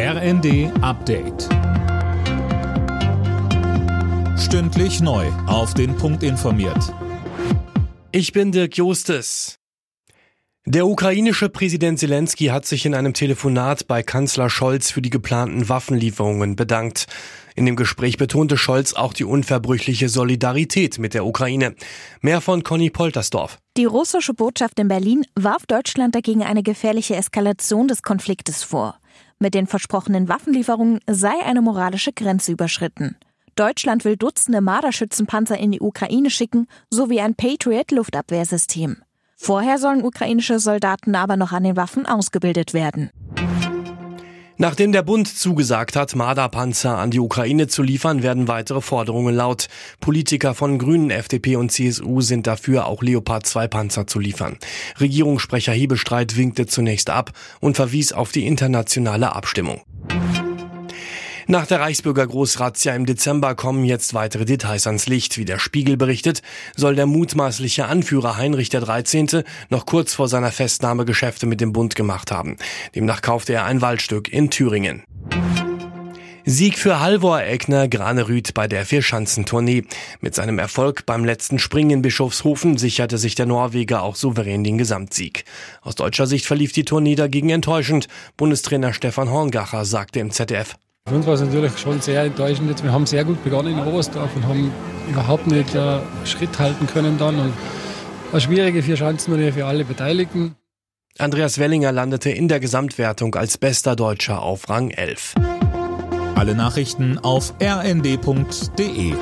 RND Update. Stündlich neu. Auf den Punkt informiert. Ich bin Dirk Jostes. Der ukrainische Präsident Zelensky hat sich in einem Telefonat bei Kanzler Scholz für die geplanten Waffenlieferungen bedankt. In dem Gespräch betonte Scholz auch die unverbrüchliche Solidarität mit der Ukraine. Mehr von Conny Poltersdorf. Die russische Botschaft in Berlin warf Deutschland dagegen eine gefährliche Eskalation des Konfliktes vor. Mit den versprochenen Waffenlieferungen sei eine moralische Grenze überschritten. Deutschland will Dutzende Marderschützenpanzer in die Ukraine schicken, sowie ein Patriot-Luftabwehrsystem. Vorher sollen ukrainische Soldaten aber noch an den Waffen ausgebildet werden. Nachdem der Bund zugesagt hat, Marderpanzer an die Ukraine zu liefern, werden weitere Forderungen laut. Politiker von Grünen, FDP und CSU sind dafür, auch Leopard 2 Panzer zu liefern. Regierungssprecher Hebestreit winkte zunächst ab und verwies auf die internationale Abstimmung. Nach der Reichsbürger-Großrazzia im Dezember kommen jetzt weitere Details ans Licht. Wie der Spiegel berichtet, soll der mutmaßliche Anführer Heinrich 13. noch kurz vor seiner Festnahme Geschäfte mit dem Bund gemacht haben. Demnach kaufte er ein Waldstück in Thüringen. Sieg für Halvor Egner Granerüth bei der Vierschanzentournee. Mit seinem Erfolg beim letzten Springen in Bischofshofen sicherte sich der Norweger auch souverän den Gesamtsieg. Aus deutscher Sicht verlief die Tournee dagegen enttäuschend. Bundestrainer Stefan Horngacher sagte im ZDF. Für uns war es natürlich schon sehr enttäuschend. Jetzt, wir haben sehr gut begonnen in Oberstdorf und haben überhaupt nicht äh, Schritt halten können dann. Und eine schwierige vier Schanzen für alle Beteiligten. Andreas Wellinger landete in der Gesamtwertung als bester Deutscher auf Rang 11. Alle Nachrichten auf rnd.de